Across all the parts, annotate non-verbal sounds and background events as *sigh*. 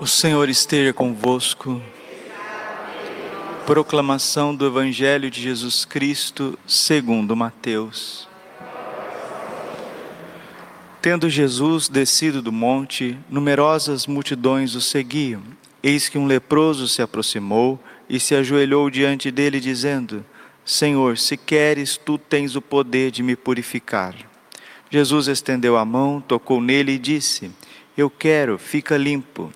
O Senhor esteja convosco. Proclamação do Evangelho de Jesus Cristo, segundo Mateus. Tendo Jesus descido do monte, numerosas multidões o seguiam. Eis que um leproso se aproximou e se ajoelhou diante dele, dizendo: Senhor, se queres, tu tens o poder de me purificar. Jesus estendeu a mão, tocou nele e disse: Eu quero, fica limpo.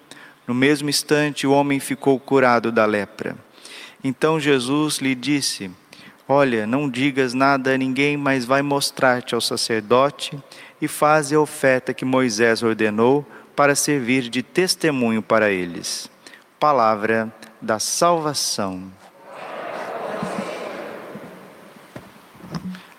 No mesmo instante, o homem ficou curado da lepra. Então Jesus lhe disse: Olha, não digas nada a ninguém, mas vai mostrar-te ao sacerdote e faze a oferta que Moisés ordenou para servir de testemunho para eles. Palavra da salvação.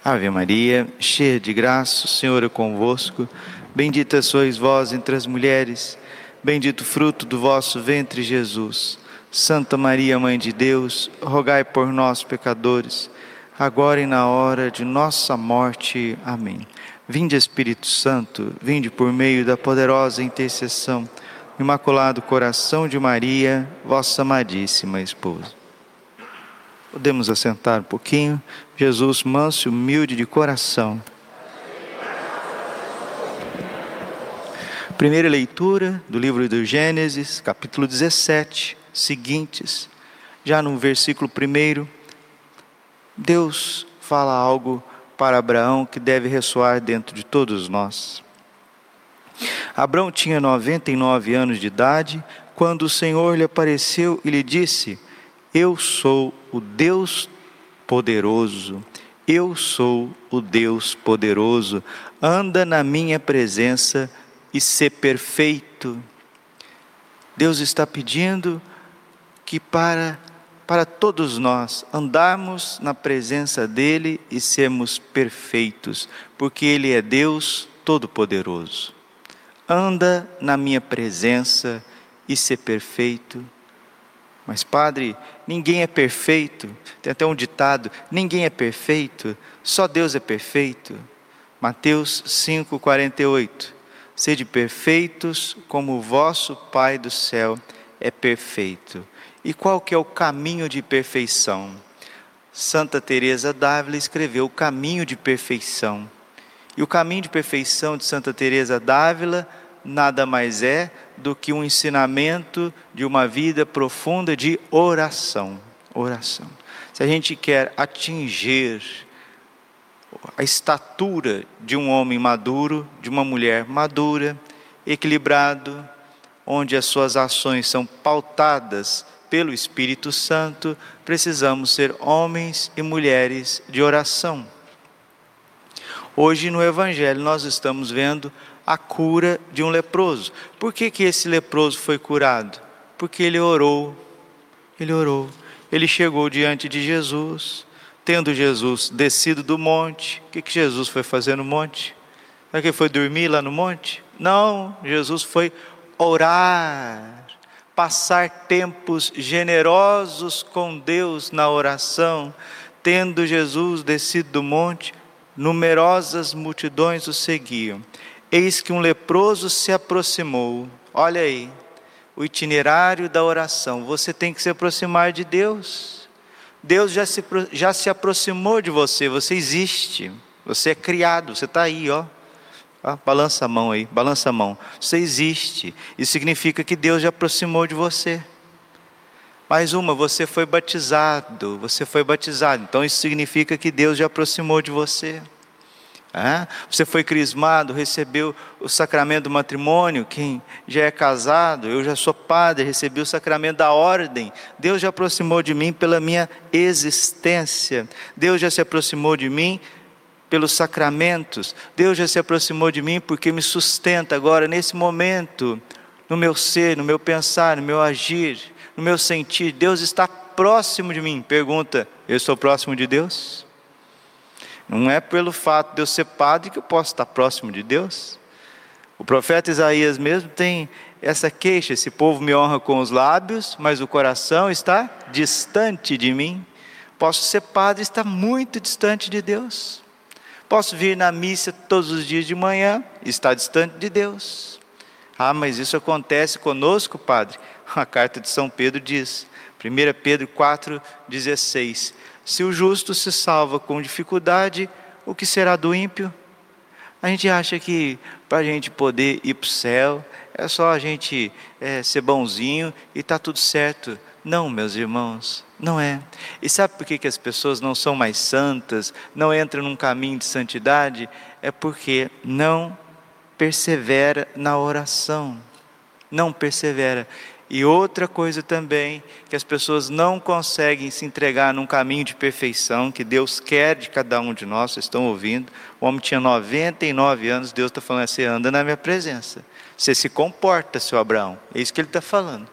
Ave Maria, cheia de graça, o Senhor é convosco. Bendita sois vós entre as mulheres, bendito fruto do vosso ventre, Jesus. Santa Maria, Mãe de Deus, rogai por nós, pecadores, agora e na hora de nossa morte. Amém. Vinde, Espírito Santo, vinde por meio da poderosa intercessão, Imaculado Coração de Maria, vossa amadíssima esposa. Podemos assentar um pouquinho. Jesus, manso e humilde de coração. Primeira leitura do livro do Gênesis, capítulo 17, seguintes. Já no versículo primeiro, Deus fala algo para Abraão que deve ressoar dentro de todos nós. Abraão tinha 99 anos de idade quando o Senhor lhe apareceu e lhe disse: eu sou o Deus poderoso, eu sou o Deus poderoso, anda na minha presença e ser perfeito. Deus está pedindo que para para todos nós andarmos na presença dele e sermos perfeitos, porque ele é Deus todo-poderoso. Anda na minha presença e ser perfeito. Mas, padre, ninguém é perfeito. Tem até um ditado: ninguém é perfeito, só Deus é perfeito. Mateus 5,48. Sede perfeitos como o vosso Pai do céu é perfeito. E qual que é o caminho de perfeição? Santa Teresa d'Ávila escreveu o caminho de perfeição. E o caminho de perfeição de Santa Teresa d'Ávila nada mais é do que um ensinamento de uma vida profunda de oração. Oração. Se a gente quer atingir a estatura de um homem maduro, de uma mulher madura, equilibrado, onde as suas ações são pautadas pelo Espírito Santo, precisamos ser homens e mulheres de oração. Hoje no Evangelho nós estamos vendo a cura de um leproso. Por que, que esse leproso foi curado? Porque ele orou, ele orou, ele chegou diante de Jesus, tendo Jesus descido do monte, o que, que Jesus foi fazer no monte? Será que ele foi dormir lá no monte? Não, Jesus foi orar, passar tempos generosos com Deus na oração, tendo Jesus descido do monte, numerosas multidões o seguiam. Eis que um leproso se aproximou. Olha aí, o itinerário da oração. Você tem que se aproximar de Deus. Deus já se, já se aproximou de você, você existe. Você é criado, você está aí, ó. ó. Balança a mão aí, balança a mão. Você existe. Isso significa que Deus já aproximou de você. Mais uma, você foi batizado, você foi batizado. Então isso significa que Deus já aproximou de você. Você foi crismado, recebeu o sacramento do matrimônio. Quem já é casado, eu já sou padre, recebi o sacramento da ordem. Deus já aproximou de mim pela minha existência. Deus já se aproximou de mim pelos sacramentos. Deus já se aproximou de mim porque me sustenta agora, nesse momento, no meu ser, no meu pensar, no meu agir, no meu sentir. Deus está próximo de mim. Pergunta: eu estou próximo de Deus? Não é pelo fato de eu ser padre que eu posso estar próximo de Deus. O profeta Isaías mesmo tem essa queixa: esse povo me honra com os lábios, mas o coração está distante de mim. Posso ser padre e estar muito distante de Deus. Posso vir na missa todos os dias de manhã e estar distante de Deus. Ah, mas isso acontece conosco, Padre? *laughs* A carta de São Pedro diz, 1 Pedro 4,16: Se o justo se salva com dificuldade, o que será do ímpio? A gente acha que para a gente poder ir para o céu, é só a gente é, ser bonzinho e está tudo certo. Não, meus irmãos, não é. E sabe por que, que as pessoas não são mais santas, não entram num caminho de santidade? É porque não persevera na oração. Não persevera. E outra coisa também, que as pessoas não conseguem se entregar num caminho de perfeição que Deus quer de cada um de nós, vocês estão ouvindo. O homem tinha 99 anos, Deus está falando assim: anda na minha presença. Você se comporta, seu Abraão. É isso que ele está falando.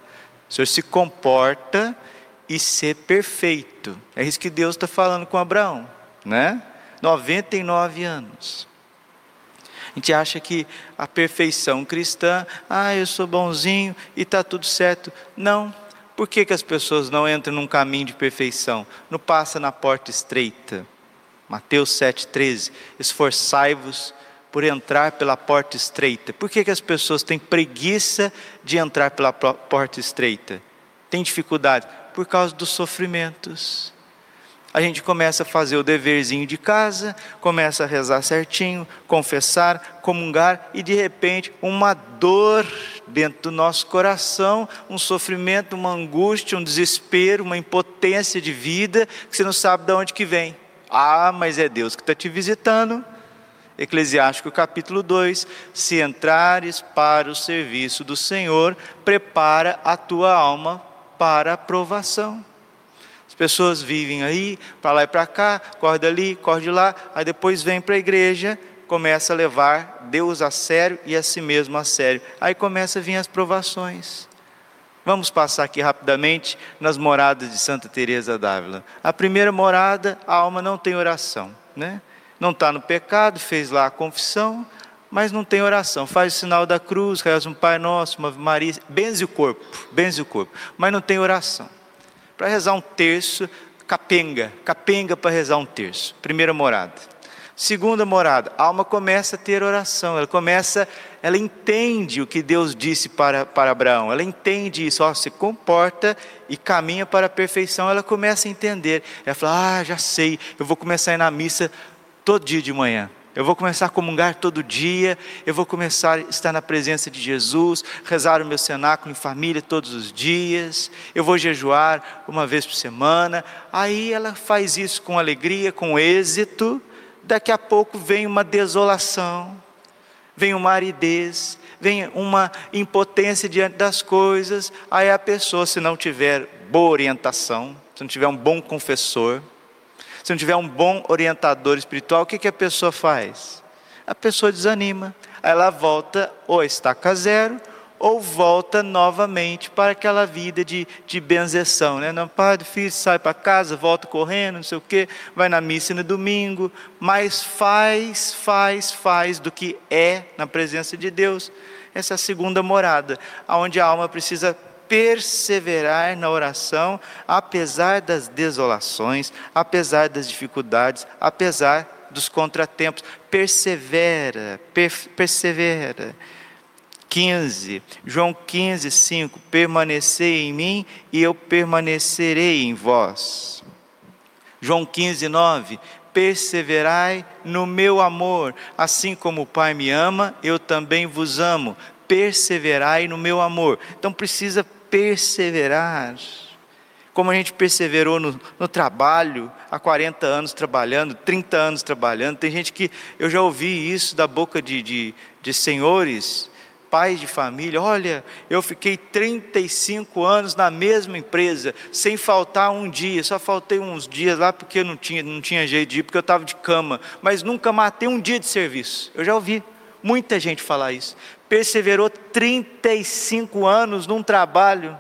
O senhor se comporta e ser perfeito. É isso que Deus está falando com Abraão, né? 99 anos. A gente acha que a perfeição cristã, ah, eu sou bonzinho e está tudo certo. Não. Por que, que as pessoas não entram num caminho de perfeição? Não passa na porta estreita. Mateus 7,13. Esforçai-vos por entrar pela porta estreita. Por que, que as pessoas têm preguiça de entrar pela porta estreita? Tem dificuldade? Por causa dos sofrimentos a gente começa a fazer o deverzinho de casa, começa a rezar certinho, confessar, comungar e de repente uma dor dentro do nosso coração, um sofrimento, uma angústia, um desespero, uma impotência de vida que você não sabe de onde que vem. Ah, mas é Deus que está te visitando. Eclesiástico capítulo 2: Se entrares para o serviço do Senhor, prepara a tua alma para a provação pessoas vivem aí, para lá e para cá, corre dali, corre de lá, aí depois vem para a igreja, começa a levar Deus a sério e a si mesmo a sério. Aí começa a vir as provações. Vamos passar aqui rapidamente nas moradas de Santa Teresa d'Ávila. A primeira morada, a alma não tem oração, né? Não está no pecado, fez lá a confissão, mas não tem oração. Faz o sinal da cruz, reza um Pai Nosso, uma Maria, benze o corpo, benze o corpo, mas não tem oração para rezar um terço, capenga, capenga para rezar um terço. Primeira morada. Segunda morada, a alma começa a ter oração, ela começa, ela entende o que Deus disse para, para Abraão, ela entende isso, ó, se comporta e caminha para a perfeição, ela começa a entender. Ela fala: Ah, já sei, eu vou começar a ir na missa todo dia de manhã. Eu vou começar a comungar todo dia, eu vou começar a estar na presença de Jesus, rezar o meu cenáculo em família todos os dias, eu vou jejuar uma vez por semana. Aí ela faz isso com alegria, com êxito. Daqui a pouco vem uma desolação, vem uma aridez, vem uma impotência diante das coisas. Aí a pessoa, se não tiver boa orientação, se não tiver um bom confessor, se não tiver um bom orientador espiritual, o que, que a pessoa faz? A pessoa desanima. Aí ela volta ou a estaca zero, ou volta novamente para aquela vida de, de benzeção, né? Não, padre, filho, sai para casa, volta correndo, não sei o quê, vai na missa no domingo, mas faz, faz, faz do que é na presença de Deus. Essa é a segunda morada, aonde a alma precisa perseverar na oração, apesar das desolações, apesar das dificuldades, apesar dos contratempos. Persevera, per, persevera. 15, João 15, 5: Permanecei em mim e eu permanecerei em vós. João 15, 9: Perseverai no meu amor, assim como o Pai me ama, eu também vos amo. Perseverai no meu amor. Então precisa perseverar. Como a gente perseverou no, no, trabalho, há 40 anos trabalhando, 30 anos trabalhando. Tem gente que, eu já ouvi isso da boca de, de, de senhores, pais de família. Olha, eu fiquei 35 anos na mesma empresa, sem faltar um dia. Só faltei uns dias lá porque não tinha, não tinha jeito de ir, porque eu estava de cama. Mas nunca matei um dia de serviço. Eu já ouvi muita gente falar isso perseverou 35 anos num trabalho,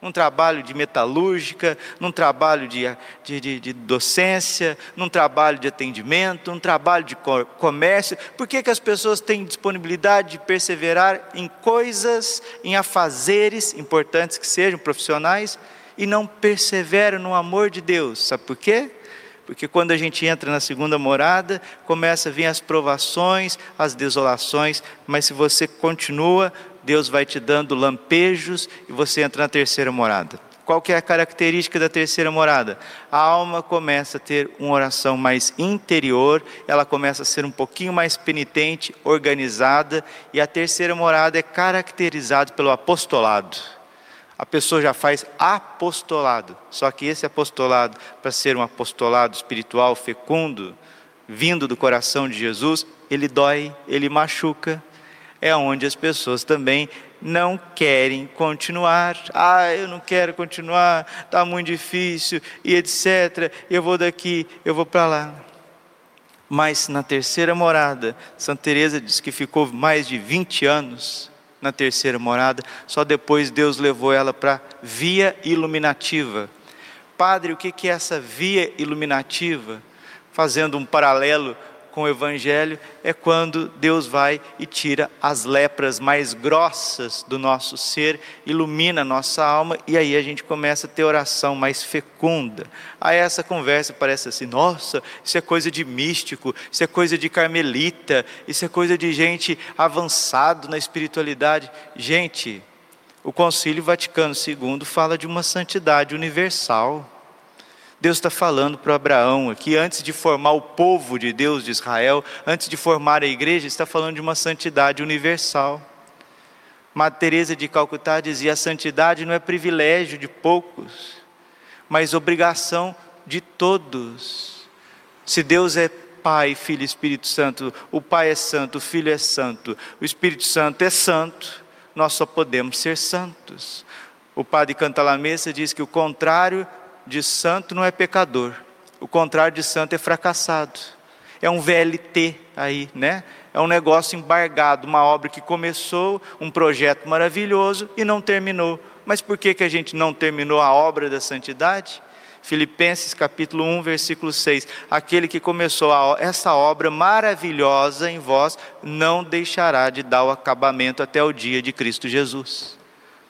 num trabalho de metalúrgica, num trabalho de, de, de, de docência, num trabalho de atendimento, num trabalho de comércio. Por que, que as pessoas têm disponibilidade de perseverar em coisas, em afazeres importantes que sejam profissionais, e não perseveram no amor de Deus? Sabe por quê? Porque quando a gente entra na segunda morada, começa a vir as provações, as desolações, mas se você continua Deus vai te dando lampejos e você entra na terceira morada. Qual que é a característica da terceira morada? A alma começa a ter uma oração mais interior, ela começa a ser um pouquinho mais penitente, organizada, e a terceira morada é caracterizada pelo apostolado. A pessoa já faz apostolado, só que esse apostolado, para ser um apostolado espiritual fecundo, vindo do coração de Jesus, ele dói, ele machuca. É onde as pessoas também não querem continuar. Ah, eu não quero continuar, está muito difícil, e etc. Eu vou daqui, eu vou para lá. Mas na terceira morada, Santa Teresa diz que ficou mais de 20 anos na terceira morada, só depois Deus levou ela para via iluminativa. Padre, o que é essa via iluminativa? Fazendo um paralelo com o Evangelho é quando Deus vai e tira as lepras mais grossas do nosso ser, ilumina a nossa alma e aí a gente começa a ter oração mais fecunda. Aí essa conversa parece assim: nossa, isso é coisa de místico, isso é coisa de carmelita, isso é coisa de gente avançado na espiritualidade. Gente, o Concílio Vaticano II fala de uma santidade universal. Deus está falando para Abraão aqui, antes de formar o povo de Deus de Israel, antes de formar a igreja, está falando de uma santidade universal. Madre Teresa de Calcutá dizia: a santidade não é privilégio de poucos, mas obrigação de todos. Se Deus é Pai, Filho e Espírito Santo, o Pai é santo, o Filho é santo, o Espírito Santo é santo, nós só podemos ser santos. O padre Cantalamessa diz que o contrário de santo não é pecador. O contrário de santo é fracassado. É um VLT aí, né? É um negócio embargado, uma obra que começou, um projeto maravilhoso e não terminou. Mas por que, que a gente não terminou a obra da santidade? Filipenses capítulo 1, versículo 6. Aquele que começou a, essa obra maravilhosa em vós não deixará de dar o acabamento até o dia de Cristo Jesus.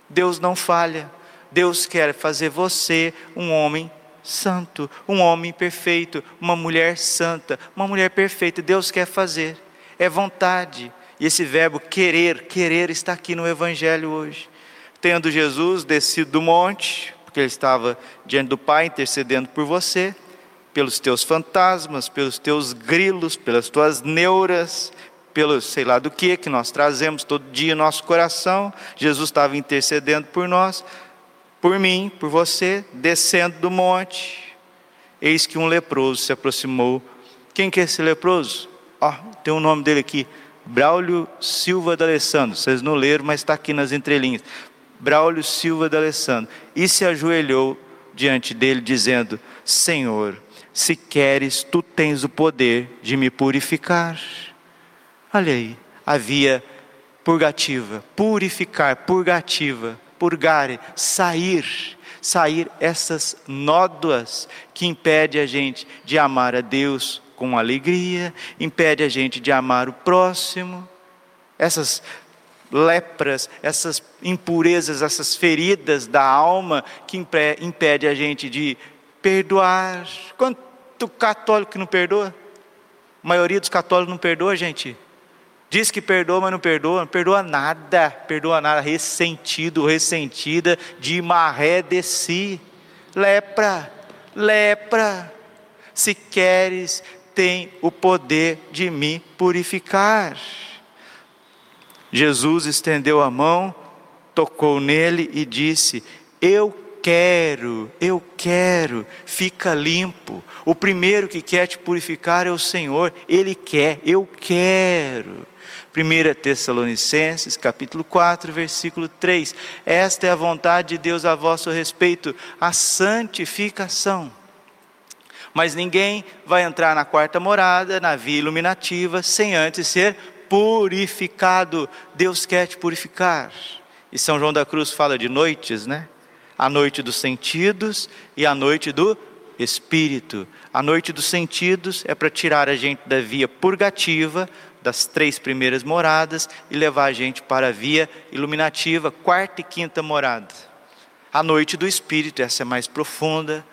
Deus não falha. Deus quer fazer você um homem santo, um homem perfeito, uma mulher santa, uma mulher perfeita. Deus quer fazer, é vontade. E esse verbo querer, querer está aqui no Evangelho hoje. Tendo Jesus descido do monte, porque ele estava diante do Pai intercedendo por você, pelos teus fantasmas, pelos teus grilos, pelas tuas neuras, pelo sei lá do que que nós trazemos todo dia no nosso coração. Jesus estava intercedendo por nós por mim, por você, descendo do monte. Eis que um leproso se aproximou. Quem que é esse leproso? Oh, tem o um nome dele aqui, Braulio Silva de Alessandro. Vocês não leram, mas está aqui nas entrelinhas. Braulio Silva de Alessandro. E se ajoelhou diante dele, dizendo: Senhor, se queres, tu tens o poder de me purificar. Olha aí, havia purgativa, purificar, purgativa purgare, sair, sair essas nódoas que impede a gente de amar a Deus com alegria, impede a gente de amar o próximo. Essas lepras, essas impurezas, essas feridas da alma que impede a gente de perdoar. Quanto católico não perdoa? A maioria dos católicos não perdoa, gente. Diz que perdoa, mas não perdoa, não perdoa nada, perdoa nada, ressentido, ressentida, de maré de si. Lepra, lepra, se queres, tem o poder de me purificar. Jesus estendeu a mão, tocou nele e disse: Eu quero, eu quero, fica limpo. O primeiro que quer te purificar é o Senhor, Ele quer, eu quero. 1 Tessalonicenses, capítulo 4, versículo 3. Esta é a vontade de Deus a vosso respeito, a santificação. Mas ninguém vai entrar na quarta morada, na via iluminativa, sem antes ser purificado. Deus quer te purificar. E São João da Cruz fala de noites, né? A noite dos sentidos e a noite do espírito. A noite dos sentidos é para tirar a gente da via purgativa das três primeiras moradas e levar a gente para a via iluminativa, quarta e quinta morada. A noite do Espírito, essa é mais profunda,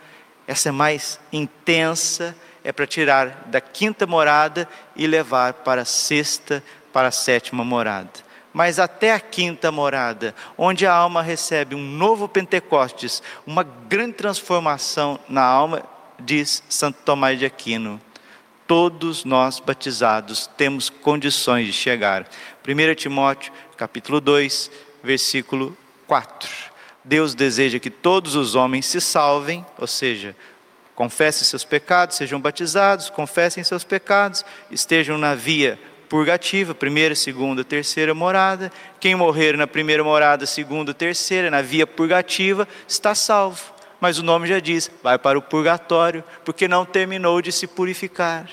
essa é mais intensa, é para tirar da quinta morada e levar para a sexta, para a sétima morada. Mas até a quinta morada, onde a alma recebe um novo Pentecostes, uma grande transformação na alma, diz Santo Tomás de Aquino. Todos nós batizados temos condições de chegar. 1 Timóteo, capítulo 2, versículo 4. Deus deseja que todos os homens se salvem, ou seja, confessem seus pecados, sejam batizados, confessem seus pecados, estejam na via purgativa, primeira, segunda, terceira morada. Quem morrer na primeira morada, segunda, terceira, na via purgativa, está salvo. Mas o nome já diz, vai para o purgatório, porque não terminou de se purificar.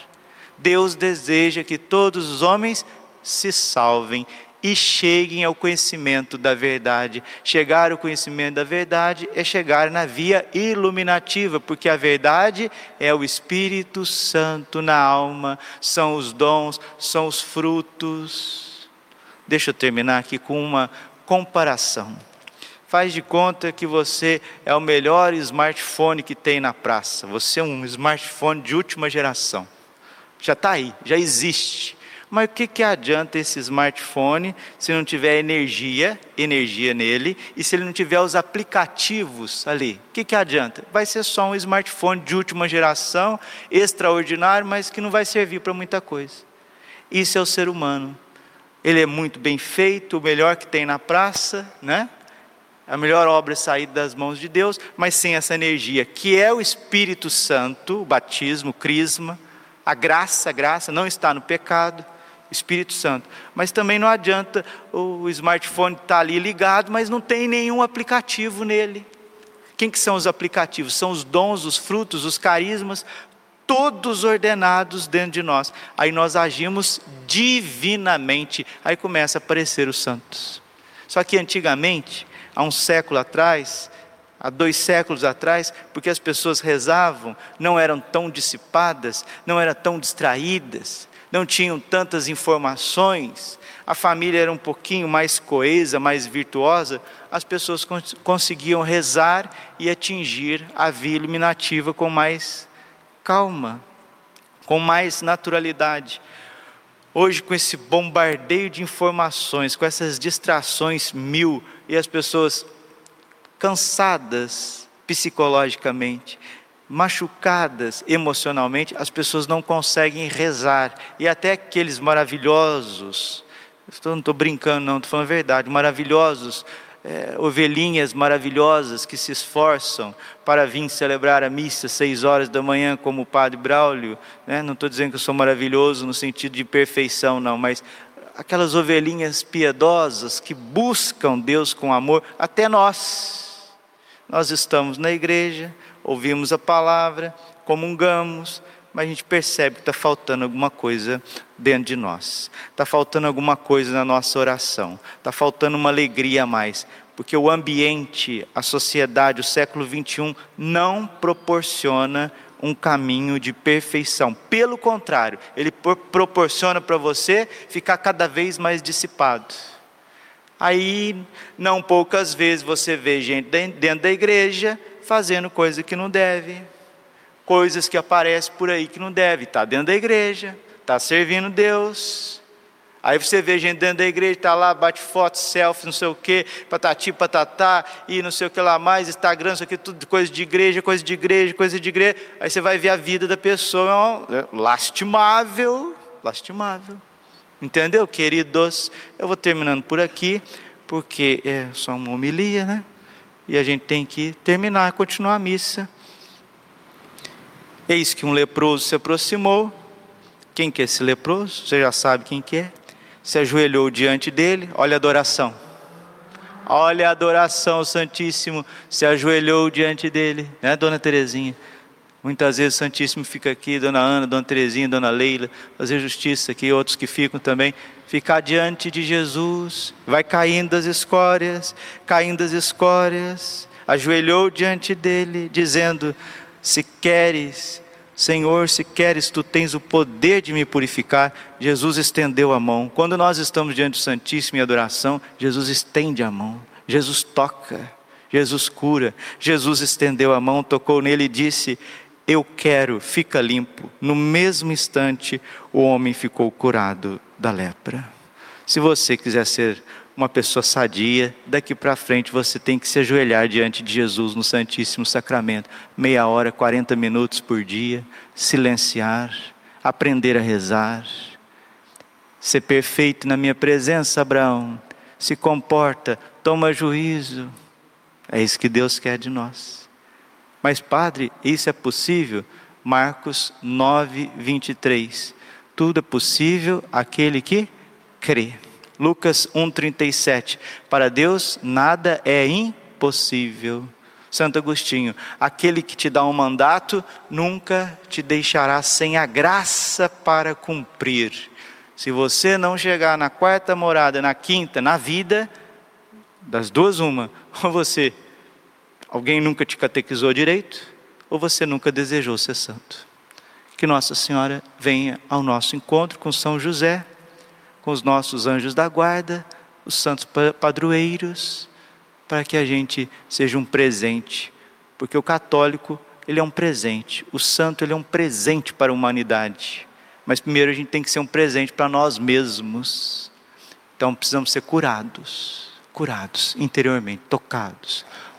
Deus deseja que todos os homens se salvem e cheguem ao conhecimento da verdade. Chegar ao conhecimento da verdade é chegar na via iluminativa, porque a verdade é o Espírito Santo na alma, são os dons, são os frutos. Deixa eu terminar aqui com uma comparação. Faz de conta que você é o melhor smartphone que tem na praça. Você é um smartphone de última geração. Já está aí, já existe. Mas o que, que adianta esse smartphone se não tiver energia, energia nele, e se ele não tiver os aplicativos ali? O que, que adianta? Vai ser só um smartphone de última geração, extraordinário, mas que não vai servir para muita coisa. Isso é o ser humano. Ele é muito bem feito, o melhor que tem na praça, né? A melhor obra é sair das mãos de Deus, mas sem essa energia, que é o Espírito Santo, o batismo, o crisma, a graça, a graça não está no pecado Espírito Santo. Mas também não adianta o smartphone estar tá ali ligado, mas não tem nenhum aplicativo nele. Quem que são os aplicativos? São os dons, os frutos, os carismas, todos ordenados dentro de nós. Aí nós agimos divinamente. Aí começa a aparecer os santos. Só que antigamente, há um século atrás, há dois séculos atrás, porque as pessoas rezavam, não eram tão dissipadas, não eram tão distraídas, não tinham tantas informações, a família era um pouquinho mais coesa, mais virtuosa, as pessoas cons conseguiam rezar e atingir a via iluminativa com mais calma, com mais naturalidade. Hoje, com esse bombardeio de informações, com essas distrações mil, e as pessoas cansadas psicologicamente, machucadas emocionalmente, as pessoas não conseguem rezar. E até aqueles maravilhosos, não estou brincando, não, estou falando a verdade, maravilhosos, é, ovelhinhas maravilhosas que se esforçam para vir celebrar a missa seis horas da manhã, como o Padre Braulio. Né? Não estou dizendo que eu sou maravilhoso no sentido de perfeição, não, mas aquelas ovelhinhas piedosas que buscam Deus com amor, até nós. Nós estamos na igreja, ouvimos a palavra, comungamos, mas a gente percebe que está faltando alguma coisa dentro de nós, está faltando alguma coisa na nossa oração, está faltando uma alegria a mais, porque o ambiente, a sociedade, o século 21 não proporciona um caminho de perfeição. Pelo contrário, ele proporciona para você ficar cada vez mais dissipado. Aí, não poucas vezes você vê gente dentro da igreja fazendo coisa que não deve, coisas que aparecem por aí que não deve, está dentro da igreja, está servindo Deus. Aí você vê gente dentro da igreja, está lá, bate foto, selfie, não sei o que, patati, patatá, e não sei o que lá mais, Instagram, isso aqui, tudo coisa de igreja, coisa de igreja, coisa de igreja. Aí você vai ver a vida da pessoa, é lastimável, lastimável. Entendeu, queridos? Eu vou terminando por aqui, porque é só uma homilia, né? E a gente tem que terminar, continuar a missa. Eis que um leproso se aproximou. Quem que é esse leproso? Você já sabe quem que é. Se ajoelhou diante dele. Olha a adoração. Olha a adoração, Santíssimo se ajoelhou diante dele, né, Dona Terezinha? Muitas vezes o Santíssimo fica aqui, Dona Ana, Dona Terezinha, Dona Leila, fazer justiça aqui, outros que ficam também ficar diante de Jesus, vai caindo as escórias, caindo as escórias, ajoelhou diante dele, dizendo: Se queres, Senhor, se queres, tu tens o poder de me purificar. Jesus estendeu a mão. Quando nós estamos diante do Santíssimo em adoração, Jesus estende a mão, Jesus toca, Jesus cura. Jesus estendeu a mão, tocou nele e disse: Eu quero, fica limpo. No mesmo instante, o homem ficou curado da lepra. Se você quiser ser uma pessoa sadia, daqui para frente você tem que se ajoelhar diante de Jesus no Santíssimo Sacramento, meia hora, 40 minutos por dia, silenciar, aprender a rezar, ser perfeito na minha presença, Abraão, se comporta, toma juízo. É isso que Deus quer de nós. Mas, Padre, isso é possível? Marcos 9, 23. Tudo é possível aquele que crê. Lucas 1,37. Para Deus nada é impossível. Santo Agostinho, aquele que te dá um mandato nunca te deixará sem a graça para cumprir. Se você não chegar na quarta morada, na quinta, na vida, das duas, uma, *laughs* ou você, alguém nunca te catequizou direito, ou você nunca desejou ser santo. Que Nossa Senhora venha ao nosso encontro com São José com os nossos anjos da guarda, os santos padroeiros, para que a gente seja um presente, porque o católico, ele é um presente, o santo, ele é um presente para a humanidade, mas primeiro a gente tem que ser um presente para nós mesmos, então precisamos ser curados, curados interiormente, tocados,